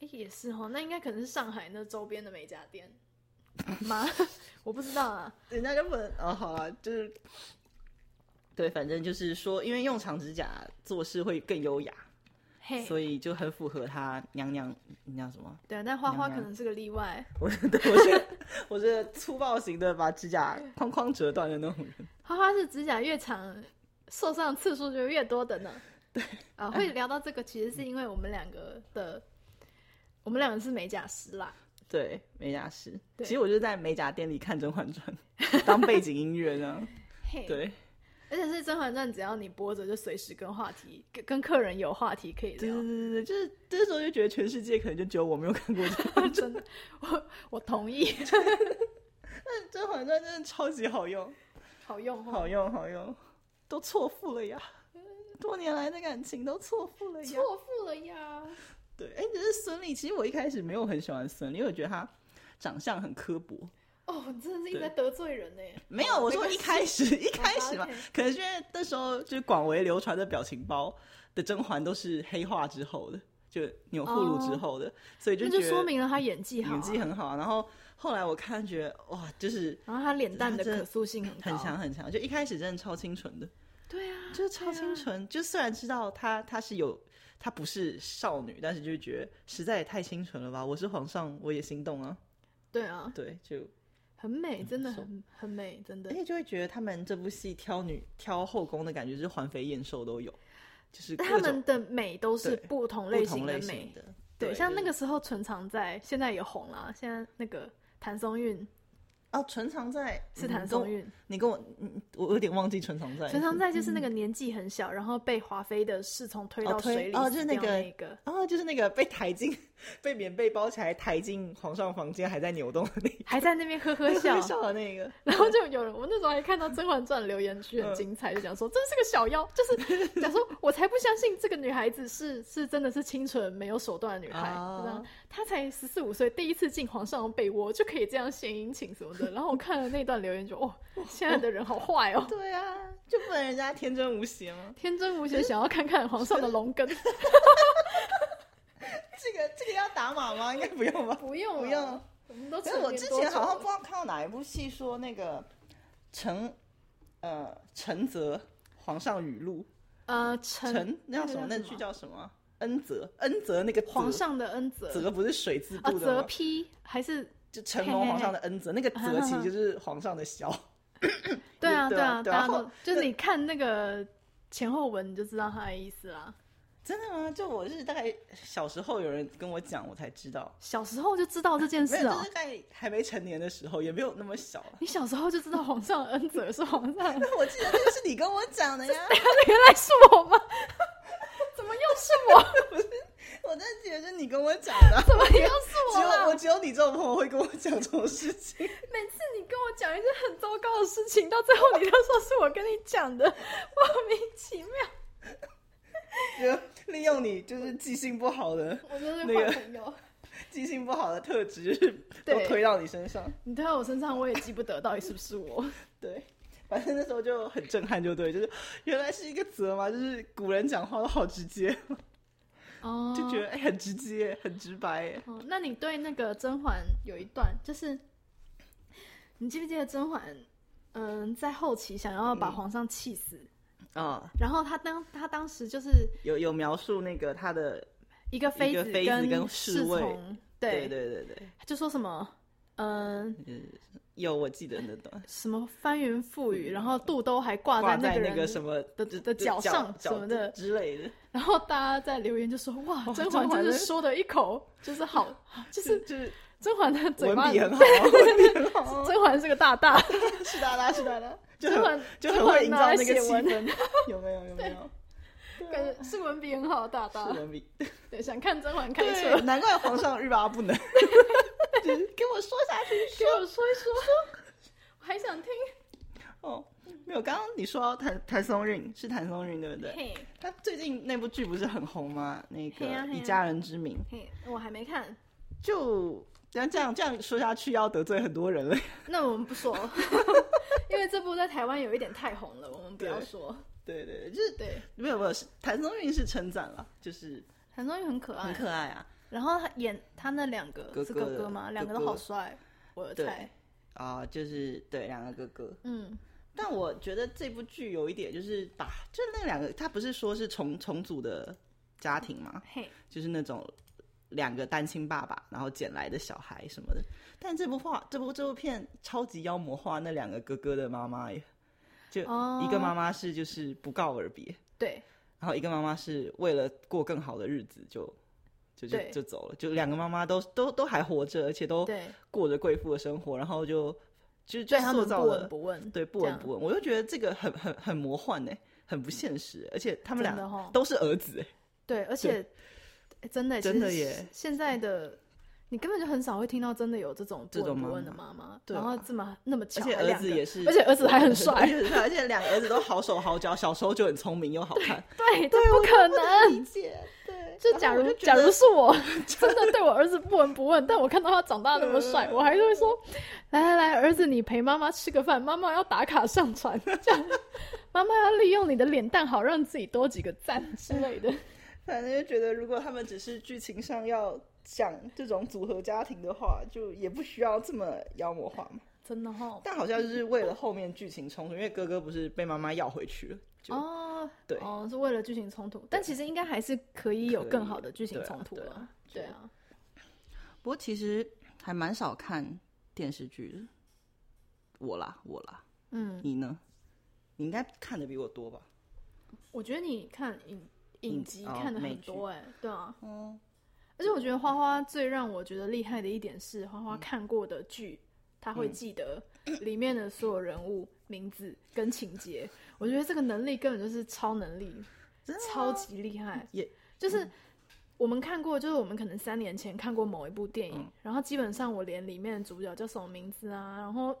哎也是哈，那应该可能是上海那周边的美甲店吗？我不知道啊。
人家就不能哦，好了，就是对，反正就是说，因为用长指甲做事会更优雅，
嘿，
所以就很符合他娘娘，你叫什么？
对啊，但花花可能是个例外。
我 对我是我是粗暴型的，把指甲 框框折断的那种人。
花花是指甲越长，受伤次数就越多的呢。对啊，会聊到这个，其实是因为我们两个的，我们两个是美甲师啦。
对，美甲师。
对
其实我就在美甲店里看《甄嬛传》，当背景音乐这样。
嘿，
对，
而且是《甄嬛传》，只要你播着，就随时跟话题跟跟客人有话题可以聊
对对。对对，就是这时候就觉得全世界可能就只有我没有看过《甄嬛传》。
真的，我我同意，《
甄嬛传》真的超级好用，
好用
好用，好用，都错付了呀！多年来的感情都错付了呀。
错付了呀。
对，哎，只是孙俪，其实我一开始没有很喜欢孙俪，因为我觉得她长相很刻薄。
哦，你真的是一直在得罪人呢。
没有，我说一开始 一开始嘛，可能是因为那时候就是广为流传的表情包的甄嬛都是黑化之后的，就钮祜禄之后的，所以就
那就说明了她演技好、啊，
演技很好。然后后来我看觉得哇，就是
然后他脸蛋的可塑性很，
很强很强，就一开始真的超清纯的，
对啊，
就是超清纯。就虽然知道她她是有她不是少女，但是就觉得实在也太清纯了吧。我是皇上，我也心动啊。
对啊，
对，就
很美，真的很很美，真的
而。且就会觉得他们这部戏挑女挑后宫的感觉，就是环肥燕瘦都有，就是
他们的美都是不同类型的美，
型的。
对，像那个时候纯常在，现在也红了。现在那个谭松韵
哦，纯常在
是谭松韵，
你跟我，嗯我有点忘记纯常在。
纯常在就是那个年纪很小，然后被华妃的侍从推到水里
哦就是那个
那个，
哦，就是那个被抬进被棉被包起来抬进皇上房间还在扭动的那个
还在那边呵呵 笑，
笑的那个。
然后就有人，我那时候还看到《甄嬛传》留言区很精彩，就讲说真是个小妖，就是 讲说我才不相信这个女孩子是是真的是清纯没有手段的女孩，她才十四五岁，第一次进皇上的被窝就可以这样献殷勤什么的。然后我看了那段留言就，哦，现在的人好坏哦，
对啊，就不能人家天真无邪吗？
天真无邪，想要看看皇上的龙根，
这个这个要打码吗？应该不用吧？
不用
不用。
我们都
我之前好像不知道看到哪一部戏说那个陈呃陈泽皇上语录
呃陈
陈那叫什么？那
个
句叫什么？呃恩泽，恩泽那个
皇上的恩泽，
泽不是水字
啊，
部的
泽
吗？
批还是
就承蒙皇上的恩泽，那个泽其实就是皇上的萧。
对啊
对啊
啊，
对啊后
就是你看那个前后文你就知道他的意思啦。
真的吗？就我是大概小时候有人跟我讲，我才知道。
小时候就知道这件事哦
就是，在还没成年的时候，也没有那么小了。
你小时候就知道皇上的恩泽是皇上那，
我记得那个是你跟我讲的呀。
原来是我吗？怎么又是我？
我真的记得是你跟我讲的。
怎么又是我
只有？
我
只有你这种朋友会跟我讲这种事情。
每次你跟我讲一件很糟糕的事情，到最后你都说是我跟你讲的，莫名其妙。
就 利用你就是记性不好的
我就是
那个
坏朋友。
记性不好的特质，就是都推到你身上。
你推到我身上，我也记不得到底是不是我。
对，反正那时候就很震撼，就对，就是原来是一个责嘛，就是古人讲话都好直接，
哦
就觉得哎、很直接，很直白哎。
哦，那你对那个甄嬛有一段，就是你记不记得甄嬛，嗯，在后期想要把皇上气死，
啊、
然后他当他当时就是
有有描述那个他的，
一个妃子跟
跟侍卫
从，
对。对对对，
就说什么，嗯，
有我记得那段。
什么翻云覆雨，然后肚兜还挂
挂在那个什么
的
就
的
就脚
脚上
脚
什么的，
之类的，
然后大家在留言就说哇，
哇
甄嬛真
甄嬛的
是说的一口就是好，就
就是就是
甄嬛的嘴巴
文笔很好，文笔很好，
甄嬛是个大大，
是大大是哒啦，就
甄嬛
很就很会营造那个气氛，有没有有没有？
感觉是文笔很好的大大
是。文笔，
对，想看甄嬛开
对，
车，
难怪皇上欲罢不能，就是给我说下去
给我说一说，我还想听。
哦。没有，刚刚你说到谭谭松韵是谭松韵对不对？
嘿，
他最近那部剧不是很红吗？那个以家人之名，
嘿，我还没看，
就这样这样这样说下去，要得罪很多人了。
那我们不说，因为这部在台湾有一点太红了，我们不要
对
说。
对对，对就是
对，
没有没有，是谭松韵是称赞了，就是
谭松韵很可爱，
很可爱啊
然后他演他那两个是
哥哥
吗？两个都好帅，我的
对
菜。
啊、就是对两个哥哥。
嗯，
但我觉得这部剧有一点就是把，就那两个，他不是说是重重组的家庭吗？
嘿，
就是那种两个单亲爸爸，然后捡来的小孩什么的。但这部画，这部这部片超级妖魔化那两个哥哥的妈妈耶，就
哦。
一个妈妈是就是不告而别，
对，
然后一个妈妈是为了过更好的日子就就就就走了，就两个妈妈都都都还活着，而且都
对，
过着贵妇的生活，然后就就就
对他们不
塑造了
闻不问，
对不闻不问，我就觉得这个很很很魔幻呢，很不现实，而且他们俩都是儿子哎，
对，而且诶真的
真的耶
现在的你根本就很少会听到真的有这种不闻不问的
妈
妈然后这么那么巧，
而且儿子也是，
而且儿子还很 帅
而，且两个儿子都好手好脚，小时候就很聪明又好看，
对，对不可能。
理解，对，
就假如假如是我 真的对我儿子不闻不问，但我看到他长大那么帅，我还是会说：来来来，儿子，你陪妈妈吃个饭，妈妈要打卡上传，这样妈妈要利用你的脸蛋好让自己多几个赞之类的。
反正就觉得，如果他们只是剧情上要讲这种组合家庭的话，就也不需要这么妖魔化嘛。
真的哈、
但好像就是为了后面剧情冲突，因为哥哥不是被妈妈要回去了，
哦，
对
哦，是为了剧情冲突，但其实应该还是可以有更好的剧情冲突
对啊
啊。对啊，
不过其实还蛮少看电视剧的。我啦，我啦，
嗯，
你呢？你应该看的比我多吧？
我觉得你看影影集
哦
看的很多哎、对啊，
嗯，
而且我觉得花花最让我觉得厉害的一点是，花花看过的剧，他会记得里面的所有人物名字跟情节。我觉得这个能力根本就是超能力，超级厉害。
也
就是我们看过，就是我们可能三年前看过某一部电影，
嗯
然后基本上我连里面的主角叫什么名字啊，然后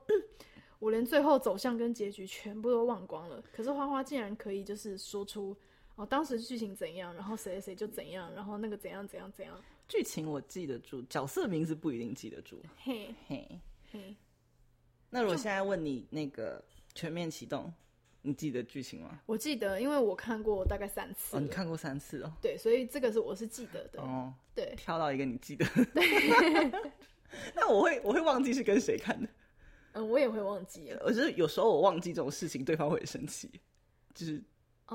我连最后走向跟结局全部都忘光了。可是花花竟然可以就是说出哦，当时剧情怎样，然后谁谁谁就怎样，然后那个怎样怎样怎样，
剧情我记得住，角色名字不一定记得住。
嘿
嘿，
嘿。
那如果现在问你那个全面启动，你记得剧情吗？
我记得，因为我看过大概三次
哦，你看过三次哦。
对，所以这个是我是记得的。
哦，
对，
挑到一个你记得。那我会我会忘记是跟谁看的。
嗯，我也会忘记了。
我觉得有时候我忘记这种事情，对方会很生气，就是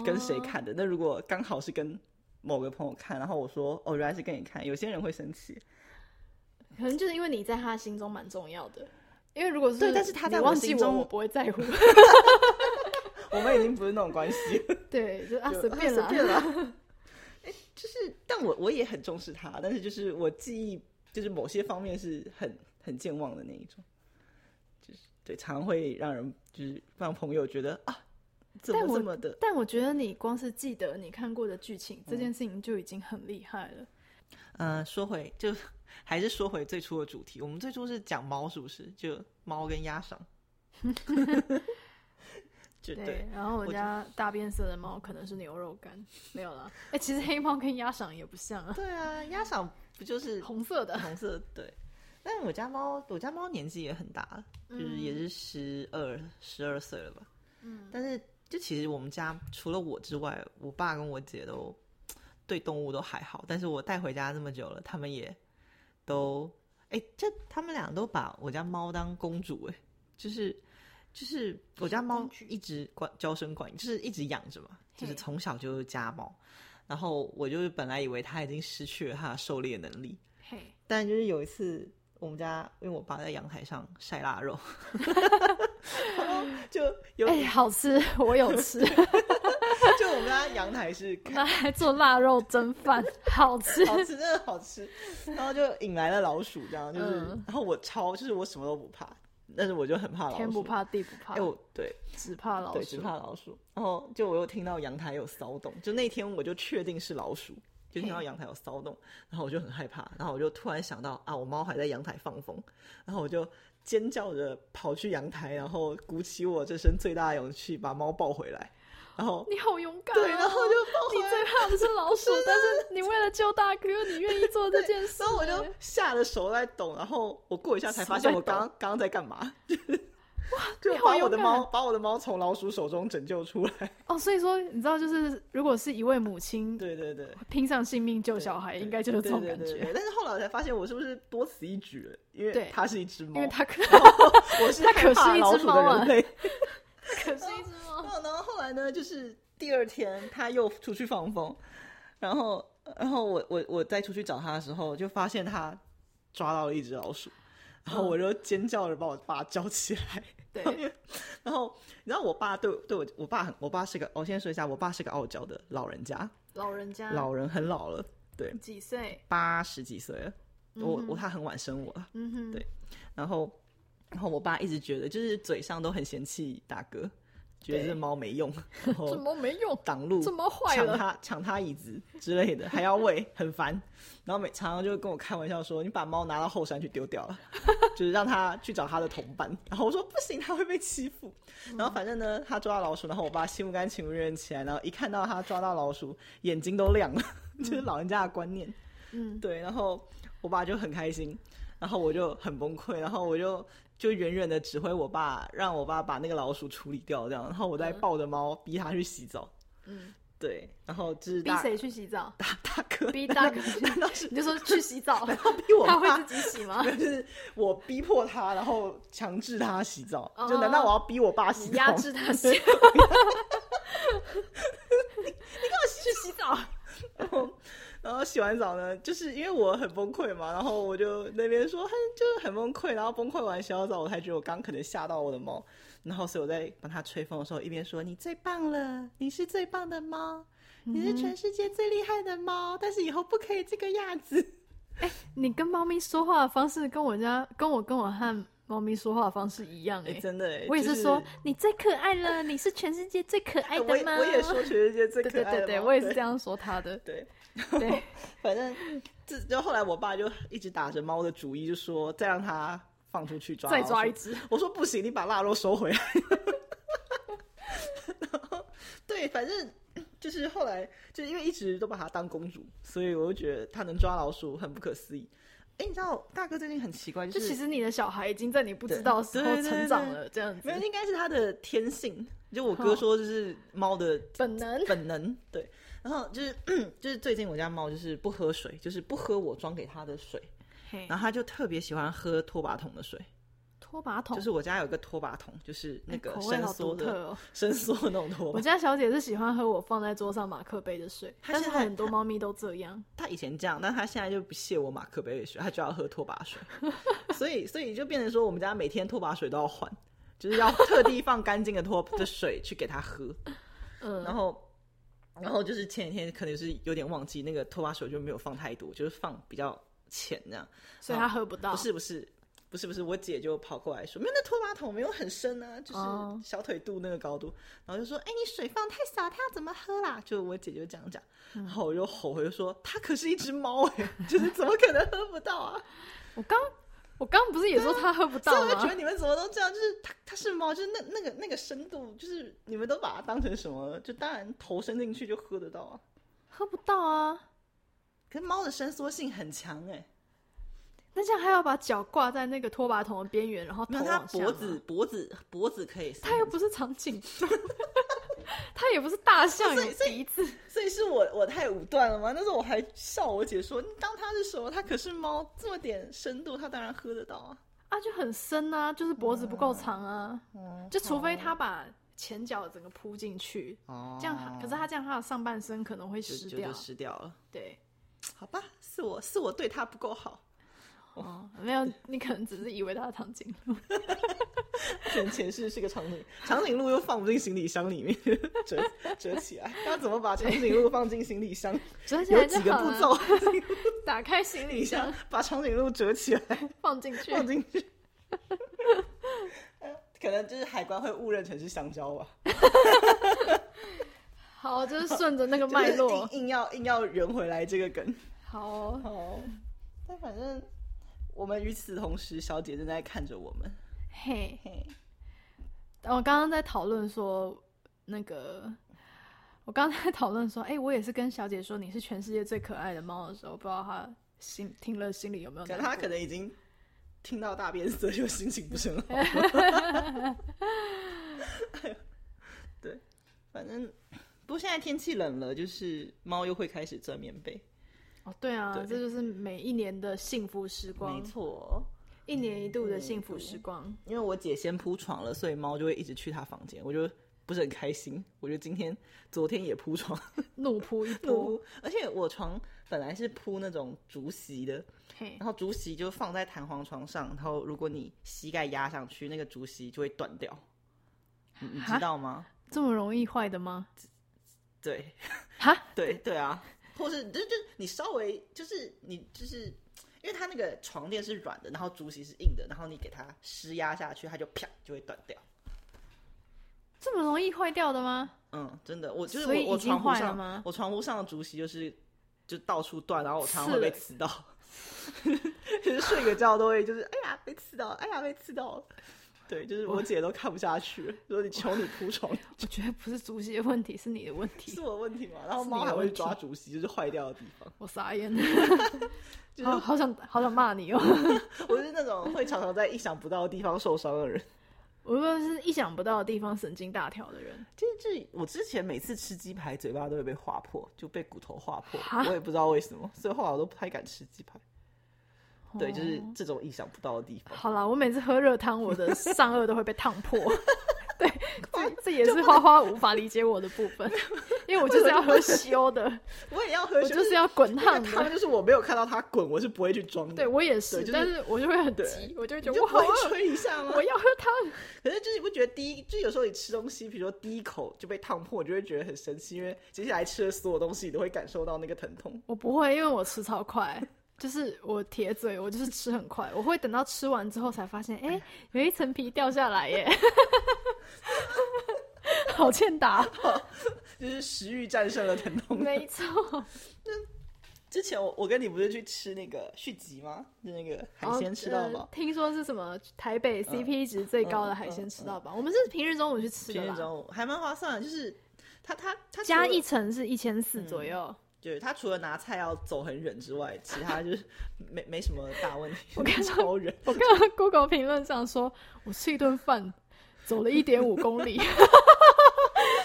跟谁
哦
看的。那如果刚好是跟某个朋友看，然后我说哦，原来是跟你看，有些人会生气，
可能就是因为你在他心中蛮重要的。因为如果是
对，但是他在
忘记
我
我，我不会在乎。
我们已经不是那种关系。
对，就啊随便了
随便。了。哎，就是，但我我也很重视他，但是就是我记忆，就是某些方面是很很健忘的那一种，就是对，常会让人就是让朋友觉得啊，怎
但我
么这么的？
但我觉得你光是记得你看过的剧情，这件事情就已经很厉害了。
嗯，说回就还是说回最初的主题，我们最初是讲猫，是不是？就猫跟鸭赏。就对，
然后我
我
家大变色的猫可能是牛肉干，没有了。哎、其实黑猫跟鸭赏也不像啊，
对啊，鸭赏不就是
红色的。
红色？对。但我家猫，我家猫年纪也很大了，就是也是十二十二岁了吧。嗯。但是就其实我们家除了我之外，我爸跟我姐都对动物都还好。但是我带回家这么久了，他们也都哎，这他们俩都把我家猫当公主哎，就是就是我家猫一直管娇生惯养，就是一直养着嘛，就是
嘿
从小就是家猫。然后我就是本来以为它已经失去了它的狩猎能力，
嘿，
但就是有一次，我们家因为我爸在阳台上晒腊肉，就有、
哎、好吃，我有吃，
就我们家阳台是开
那还做腊肉蒸饭，好吃。
好吃，真的好吃，然后就引来了老鼠，这样就是，
嗯。
然后我超就是我什么都不怕，但是我就很怕老鼠，
天不怕地不怕，
哎、我对。
只怕老
对只。怕老鼠，然后就我又听到阳台有骚动，就那天我就确定是老鼠。就听到阳台有骚动，然后我就很害怕，然后我就突然想到啊，我猫还在阳台放风，然后我就尖叫着跑去阳台，然后鼓起我这身最大的勇气把猫抱回来，然后
你好勇敢、哦！
对，然后就抱回来，
你最怕的是老鼠，但是你为了救大哥，你愿意做这件事。
然后我就吓得手在抖，然后我过一下才发现我刚刚刚刚在干嘛，就是就
你好勇敢
把我的猫把我的猫从老鼠手中拯救出来。
哦，所以说你知道，就是如果是一位母亲
对对对，
拼上性命救小孩，
对
应该就是这种感
对对对对
觉，
但是后来我才发现，我是不是多此一举了？因为
对
它是一只猫，
因为它可
我是
它可是一只猫啊。可是一只猫。
然后然后后来呢，就是第二天他又出去放风，然后然后我我我再出去找他的时候，就发现他抓到了一只老鼠，然后我就尖叫着把我爸叫起来。
对，
然后你知道我爸对对我我爸很我爸是个我先说一下，我爸是个傲娇的老人家，
老人家
老人很老了，对，
几岁？
八十几岁了。我我他很晚生我了，
嗯哼，
对然后然后我爸一直觉得就是嘴上都很嫌弃大哥，觉得这猫没用，然后
这猫没用，
挡路，
这猫坏了。
抢它抢他椅子之类的，还要喂，很烦。然后每常常就跟我开玩笑说：“你把猫拿到后山去丢掉了，就是让它去找它的同伴。”然后我说：“不行，它会被欺负。”然后反正呢，他抓到老鼠，然后我爸心不甘情不愿起来，然后一看到他抓到老鼠，眼睛都亮了，就是老人家的观念。
嗯，
对，然后我爸就很开心，然后我就很崩溃，然后我就就远远的指挥我爸，让我爸把那个老鼠处理掉，这样，然后我再抱着猫逼他去洗澡。
嗯，
对，然后就是
逼谁去洗澡？
大大哥
逼大哥去，
难道是
你就说去洗澡，
逼我爸？
他会自己洗吗？
就是我逼迫他，然后强制他洗澡。
哦
就难道我要逼我爸洗澡？
压制他洗，你给我去洗澡。
然后，然后洗完澡呢，就是因为我很崩溃嘛，然后我就那边说很就是很崩溃，然后崩溃完洗好澡，我才觉得我刚可能吓到我的猫，然后所以我在帮它吹风的时候，一边说你最棒了，你是最棒的猫，你是全世界最厉害的猫，但是以后不可以这个样子。
哎你跟猫咪说话的方式跟我家跟我跟我和猫咪说话的方式一样
哎、
哎、
真的哎，
我也
就是
说你最可爱了，你是全世界最可爱的猫。
我也说全世界最可爱的
对对对，
对
我也是这样说它的。
对。
对，
反正这就后来我爸就一直打着猫的主意，就说再让它放出去抓，
再抓一。只。
我说不行，你把腊肉收回来。然后对，反正就是后来就是因为一直都把它当公主，所以我就觉得它能抓老鼠很不可思议。哎，你知道大哥最近很奇怪，
就是其实你的小孩已经在你不知道的时候成长了，这样子
没有，应该是他的天性。就我哥说，就是猫的
本能。
本能对。然后就是 就是最近我家猫就是不喝水，就是不喝我装给它的水，
嘿
然后它就特别喜欢喝拖把桶的水。
拖把桶
就是我家有一个拖把桶，就是那个伸缩的。伸缩的那种拖把。
我家小姐是喜欢喝我放在桌上马克杯的水，但是
她现在
很多猫咪都这样。
她以前这样，但她现在就不屑我马克杯的水，她就要喝拖把水，所以所以就变成说，我们家每天拖把水都要换，就是要特地放干净的拖 的水去给它喝，
嗯，
然后然后就是前几天可能是有点忘记那个拖把水就没有放太多，就是放比较浅这样，
所以他喝不到。
不是不是。不是不是，我姐就跑过来说：“没有，那拖把桶没有很深啊，就是
哦
小腿肚那个高度。然后就说：“哎、你水放太少，它要怎么喝啦？”就我姐就这样讲，
嗯
然后我就吼回就说：“它可是一只猫哎、就是怎么可能喝不到啊？”
我刚我刚不是也说他喝不到吗
所以我就觉得？你们怎么都这样，就是它它是猫，就是那那个那个深度，就是你们都把它当成什么了？就当然头伸进去就喝得到啊。
喝不到啊！
可是猫的伸缩性很强哎、
那这样还要把脚挂在那个拖把桶的边缘，然后头
它脖子脖子脖子可以
它又不是长颈鹿，它也不是大象有
所以所以
鼻子。
所以是我我太武断了吗？那时候我还笑我姐说：“你当它是什么？它可是猫，这么点深度，它当然喝得到啊。
啊，就很深啊，就是脖子不够长啊，
哦
就除非他把前脚整个扑进去，
哦
这样，可是他这样他的上半身可能会湿掉
湿掉了。
对，
好吧，是我是我对它不够好，
哦，没有，你可能只是以为它是长颈鹿，
前前世是个长颈长颈鹿，又放不进行李箱里面，折折起来。要怎么把长颈鹿放进行李箱？
折起来就
有几个步骤？
打开行李
李箱
箱
把长颈鹿折起来，
放进去，
放进去。呃可能就是海关会误认成是香蕉吧，
好，就是顺着那个
就是
脉络，
硬硬要硬要圆回来这个梗。
好哦，
哦，但反正我们与此同时，小姐正在看着我们。
嘿，
嘿，
我刚刚在讨论说那个。我刚才讨论说，哎、我也是跟小姐说你是全世界最可爱的猫的时候，不知道她心听了心里有没有
可能她可能已经听到大变色，就心情不是很好。对，反正不过现在天气冷了，就是猫又会开始钻棉被。
哦，对啊，
对。
这就是每一年的幸福时光。
没，错，
一年一度的幸福时光。
因为我姐先铺床了，所以猫就会一直去她房间，我就不是很开心。我觉得今天、昨天也铺床，
怒铺一
铺，而且我床本来是铺那种竹席的，然后竹席就放在弹簧床上，然后如果你膝盖压上去，那个竹席就会断掉。你你知道吗？
这么容易坏的吗？
对，
哈，
对对啊，或是就就你稍微就是你就是，因为它那个床垫是软的，然后竹席是硬的，然后你给它施压下去，它就啪就会断掉。
这么容易坏掉的吗？
嗯，真的，我就是我我床铺上我床铺上的竹席就是就到处断，然后我常常会被刺到，就是睡个觉都会就是哎呀被刺到，哎呀被刺到了。对，就是我姐都看不下去了，说你求你铺床，
我觉得不是竹席的问题，是你的问题
是。我的问题嘛？然后
是
猫还会抓竹席，就是坏掉的地方。
我傻眼，
就是
好好想好想骂你哦！
我是那种会常常在意想不到的地方受伤的人。
我如果是意想不到的地方神经大条的人，
就是这，我之前每次吃鸡排，嘴巴都会被划破，就被骨头划破，我也不知道为什么，所以后来我都不太敢吃鸡排。对，就是
哦
这种意想不到的地方。
好啦，我每次喝热汤，我的上颚都会被烫破。对，这这也是花花无法理解我的部分，因为我就是要喝修的，
我也要喝，
我就是要滚烫的。
就是我没有看到它滚，我是不会去装的。
对我也是，但是我就会很急，我就会觉得我好
吹一下吗？
我要喝汤。
可是就是你不觉得第一，就有时候你吃东西，比如说第一口就被烫破，你就会觉得很生气，因为接下来吃的所有东西你都会感受到那个疼痛。
我不会，因为我吃超快，就是我铁嘴，我就是吃很快，我会等到吃完之后才发现，哎、有一层皮掉下来耶，好欠打，
就是食欲战胜了疼痛。
没错。
之前我我跟你不是去吃那个续集吗？就那个海鲜吃到饱
呃。听说是什么台北 CP 值最高的海鲜吃到饱，我们是平日中午去吃的
今天
啦，
中午还蛮划算的，就是它它它
加一层是一千四左右。
对他除了拿菜要走很远之外，其他就是 没没什么大问题。
我跟你说
超远，
我看到 Google 评论上说，我吃一顿饭走了一点五公里，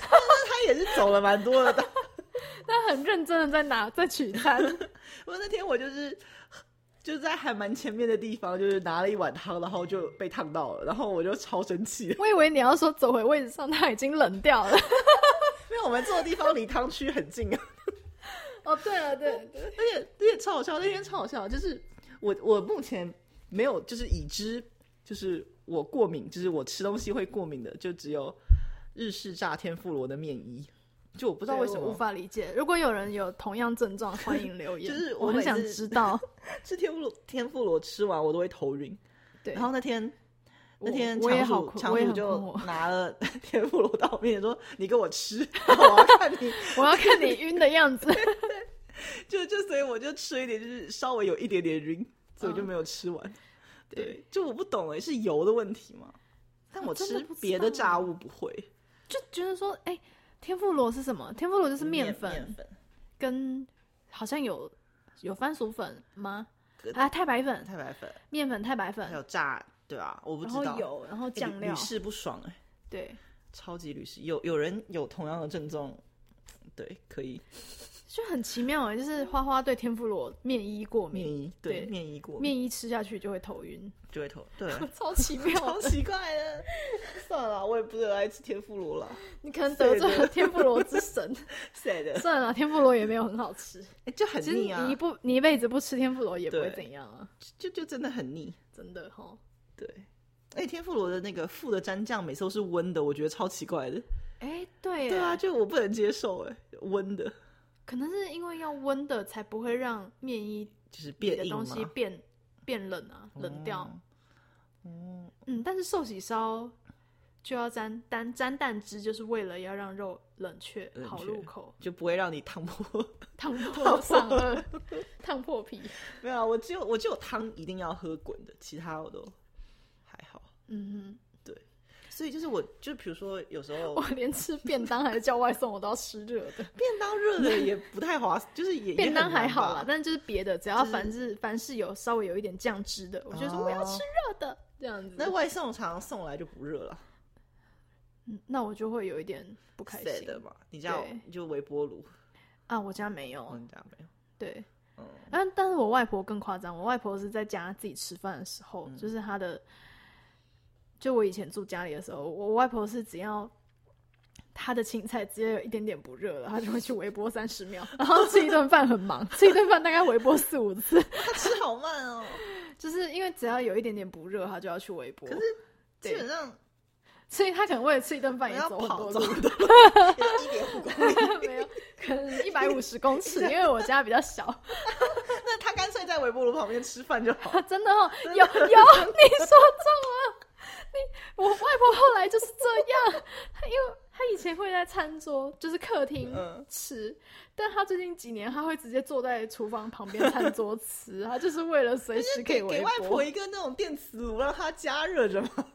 他也是走了蛮多的。
他很认真的在拿在取餐。
我那天我就是就在还蛮前面的地方，就是拿了一碗汤，然后就被烫到了，然后我就超生气。
我以为你要说走回位置上，它已经冷掉了，
因为我们坐的地方离汤区很近啊。
哦，对了，对对，而
且而且超好笑，那天超好笑，就是我我目前没有就是已知就是我过敏，就是我吃东西会过敏的，就只有日式炸天妇罗的面衣。就我不知道为什么
无法理解。如果有人有同样症状，欢迎留言。
就是
我很想知道，
吃天妇罗天妇罗吃完我都会头晕。
对，
然后那天那天强叔强叔就拿了 天妇罗到我面前说：“你给我吃，我要看你，
我要看你晕的样子。”
就就所以我就吃一点，就是稍微有一点点晕，所以就没有吃完。对，就我不懂哎，是油的问题吗？但我吃别的炸物不会，
就觉得说哎。天妇罗是什么？天妇罗就是面粉，跟好像有有番薯粉吗？啊，太白粉，
太白粉，
面粉，太白粉，
还有炸，对啊，我不知道。
然后有，然后酱料，
屡试不爽哎。
对，
超级屡试。有有人有同样的症状，对，可以。
就很奇妙哎，就是花花对天妇罗面衣过敏，
面衣对面衣过敏，
面衣吃下去就会头晕，
就会头对，
超奇妙，
超奇怪的。算了，我也不爱吃天妇罗了。
你可能得罪了 天妇罗之神，
谁的？
算了，天妇罗也没有很好吃，
就很腻啊。
你不，你一辈子不吃天妇罗也不会怎样啊，
就就真的很腻，
真的哈。
对，哎，天妇罗的那个附的蘸酱每次都是温的，我觉得超奇怪的。
哎，对，
对啊，就我不能接受哎，温的。
可能是因为要温的，才不会让面衣
就是变
的东西变变冷啊，冷掉。哦，嗯，但是寿喜烧就要沾沾沾蛋汁，就是为了要让肉冷却好入口，
就不会让你烫破
烫破 上颚、烫破皮。
没有，我只有我只有汤一定要喝滚的，其他我都还好。嗯哼。所以就是我，就比如说有时候
我连吃便当还是叫外送，我都要吃热的。
便当热的也不太划算，就是也
便当还好啦，但就是别的，只要凡是凡是有稍微有一点酱汁的，我就说我要吃热的这样子。
那外送常常送来就不热了，
嗯，那我就会有一点不开心
的嘛。你家就微波炉
啊？我家没有，
你家没有？
对，嗯，但但是我外婆更夸张，我外婆是在家自己吃饭的时候，就是她的。就我以前住家里的时候，我外婆是只要她的青菜只要有一点点不热了，她就会去微波三十秒，然后吃一顿饭很忙，吃一顿饭大概微波四五次。
她吃好慢哦，
就是因为只要有一点点不热，她就要去微波。
可是基本上，
所以她可能为了吃一顿饭也走好多路，
一点五公里
没有，可能一百五十公尺，因为我家比较小。
那他干脆在微波炉旁边吃饭就好。
真的哦，有有，你说中了。我外婆后来就是这样，她因为她以前会在餐桌，就是客厅吃，但她最近几年，她会直接坐在厨房旁边餐桌吃，她就是为了随时可以
给外婆一个那种电磁炉，让她加热着嘛。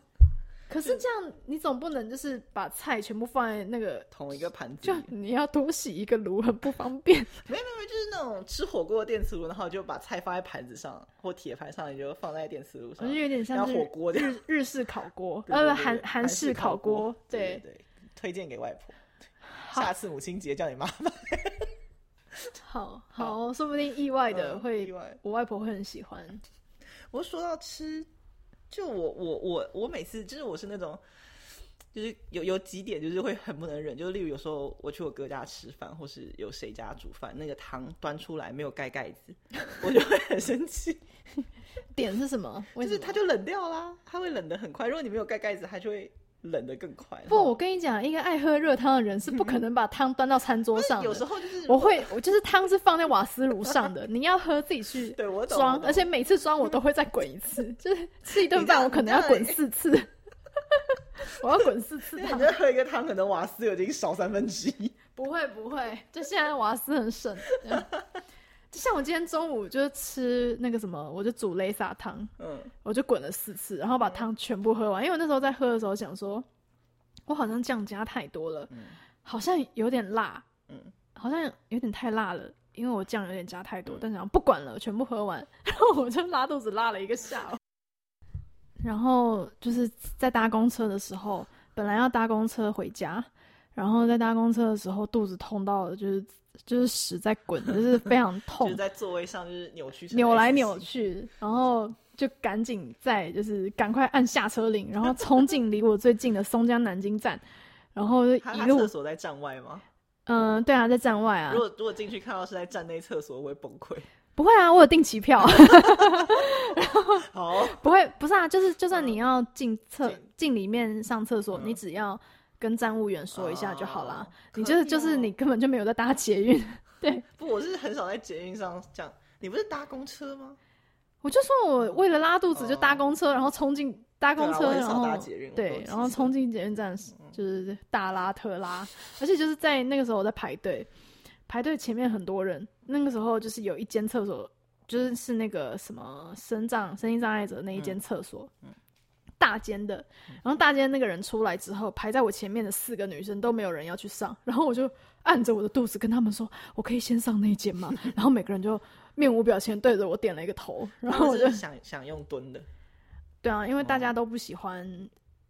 可是这样，你总不能就是把菜全部放在那个
同一个盘子，
就你要多洗一个炉，很不方便。
没有没有，就是那种吃火锅的电磁炉，然后就把菜放在盘子上或铁盘上，你就放在电磁炉上，
就有点像
火锅的
日 日式烤锅，呃，韩韩式烤锅。对
对，推荐给外婆，下次母亲节叫你妈妈。
好好，说不定意外的会，意外我外婆会很喜欢。
我说到吃。就我我我我每次就是我是那种，就是有有几点就是会很不能忍，就是例如有时候我去我哥家吃饭，或是有谁家煮饭，那个汤端出来没有盖盖子，我就会很生气。
点是什么？
就是它就冷掉啦，它会冷的很快。如果你没有盖盖子，它就会。冷的更快。
不，我跟你讲，一个爱喝热汤的人是不可能把汤端到餐桌上。
有时候就是
我会，我就是汤是放在瓦斯炉上的，你要喝自己去
对我
装，而且每次装我都会再滚一次，就是吃一顿饭我可能要滚四次，我要滚四次汤。
你喝一个汤，可能瓦斯已经少三分之一。
不会不会，就现在瓦斯很省。就像我今天中午就是吃那个什么，我就煮雷萨汤，嗯，我就滚了四次，然后把汤全部喝完。因为我那时候在喝的时候想说，我好像酱加太多了，好像有点辣，嗯，好像有点太辣了，因为我酱有点加太多。但是不管了，全部喝完，然后我就拉肚子拉了一个下午。然后就是在搭公车的时候，本来要搭公车回家，然后在搭公车的时候肚子痛到了，就是。就是屎在滚，就是非常 痛，
就是在座位上就是扭曲
扭来扭去，然后就赶紧在就是赶快按下车铃，然后冲进离我最近的松江南京站，然后就一路
厕所在站外吗？
嗯，对啊，在站外啊。
如果如果进去看到是在站内厕所，我会崩溃。
不会啊，我有订期票。
好，
不会，不是啊，就是就算你要进厕进里面上厕所，你只要跟站务员说一下就好啦。你就是就是你根本就没有在搭捷运。对，
不，我是很少在捷运上这样。你不是搭公车吗？
我就说我为了拉肚子就搭公车，然后冲进搭公车，然后对，然后冲进捷运站就是大拉特拉，而且就是在那个时候我在排队，排队前面很多人。那个时候就是有一间厕所，就是是那个什么身障、身心障碍者那一间厕所，大间的。然后大间那个人出来之后，排在我前面的四个女生都没有人要去上，然后我就按着我的肚子跟他们说：“我可以先上那间吗？” 然后每个人就面无表情对着我点了一个头，然后我就
想想用蹲的。
对啊，因为大家都不喜欢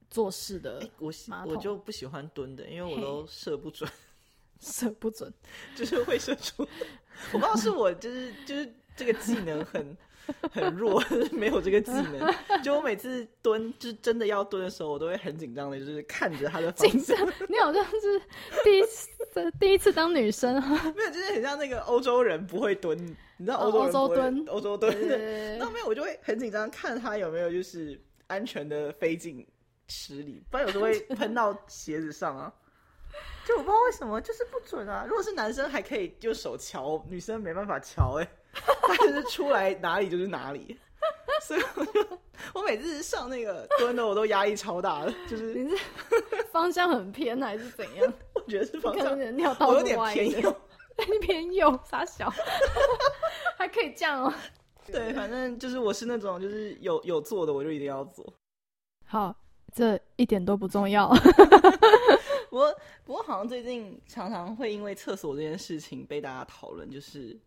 做事的，
我我就不喜欢蹲的，因为我都射不准。
射不准，
就是会射出。我不知道是我，就是就是这个技能很很弱，没有这个技能。就我每次蹲，就是真的要蹲的时候，我都会很紧张的，就是看着他的方向。
你好像是第一次第一次当女生，
没有，就是很像那个欧洲人不会蹲，你知道欧洲蹲，欧洲蹲。那没有，我就会很紧张，看他有没有就是安全的飞进池里，不然有时候会 喷到鞋子上啊。就我不知道为什么，就是不准啊！如果是男生还可以就手敲，女生没办法敲哎，他就是出来哪里就是哪里，所以我就我每次上那个蹲的，我都压力超大的，就是
你是 方向很偏还是怎样？
我觉得是方向
尿道
有点 偏右，
偏右傻小，还可以这样哦。
对，反正就是我是那种就是有有做的我就一定要做。
好，这一点都不重要。
不过，不过好像最近常常会因为厕所这件事情被大家讨论，就是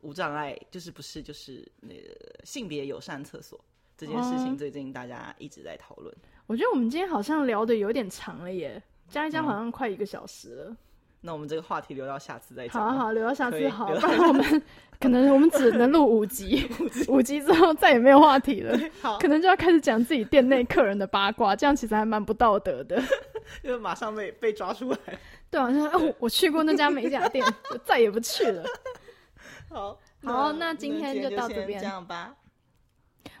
无障碍，就是不是就是那个性别友善厕所这件事情，最近大家一直在讨论。
我觉得我们今天好像聊的有点长了耶，加一加好像快一个小时了。
那我们这个话题留到下次再讲。
好好，留到下次好，不然 我们可能我们只能录 五集，五集之后再也没有话题了。
好，
可能就要开始讲自己店内客人的八卦，这样其实还蛮不道德的。
因为马上被被抓出来。
对啊，我我去过那家美甲店，我再也不去了。
好，
好，那今天
就
到这边
这样吧。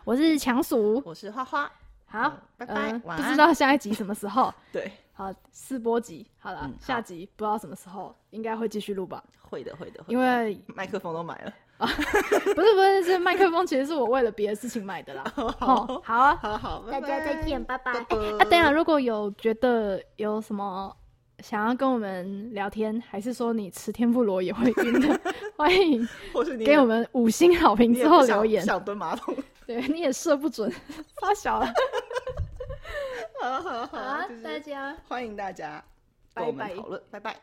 我是强鼠，
我是花花。
好，
拜拜。
不知道下一集什么时候？
对。
好，四波集好了，下集不知道什么时候，应该会继续录吧？
会的，会的，
因为
麦克风都买了
啊，不是不是，是麦克风，其实是我为了别的事情买的啦。
好，
好啊，
好好，
大家再见，拜拜。啊，等下，如果有觉得有什么想要跟我们聊天，还是说你吃天妇罗也会晕的，欢迎，
或是你
给我们五星好评之后留言。
想蹲马桶，
对，你也射不准，发小了。
好好
好，大家
欢迎大家跟我们讨论，拜拜。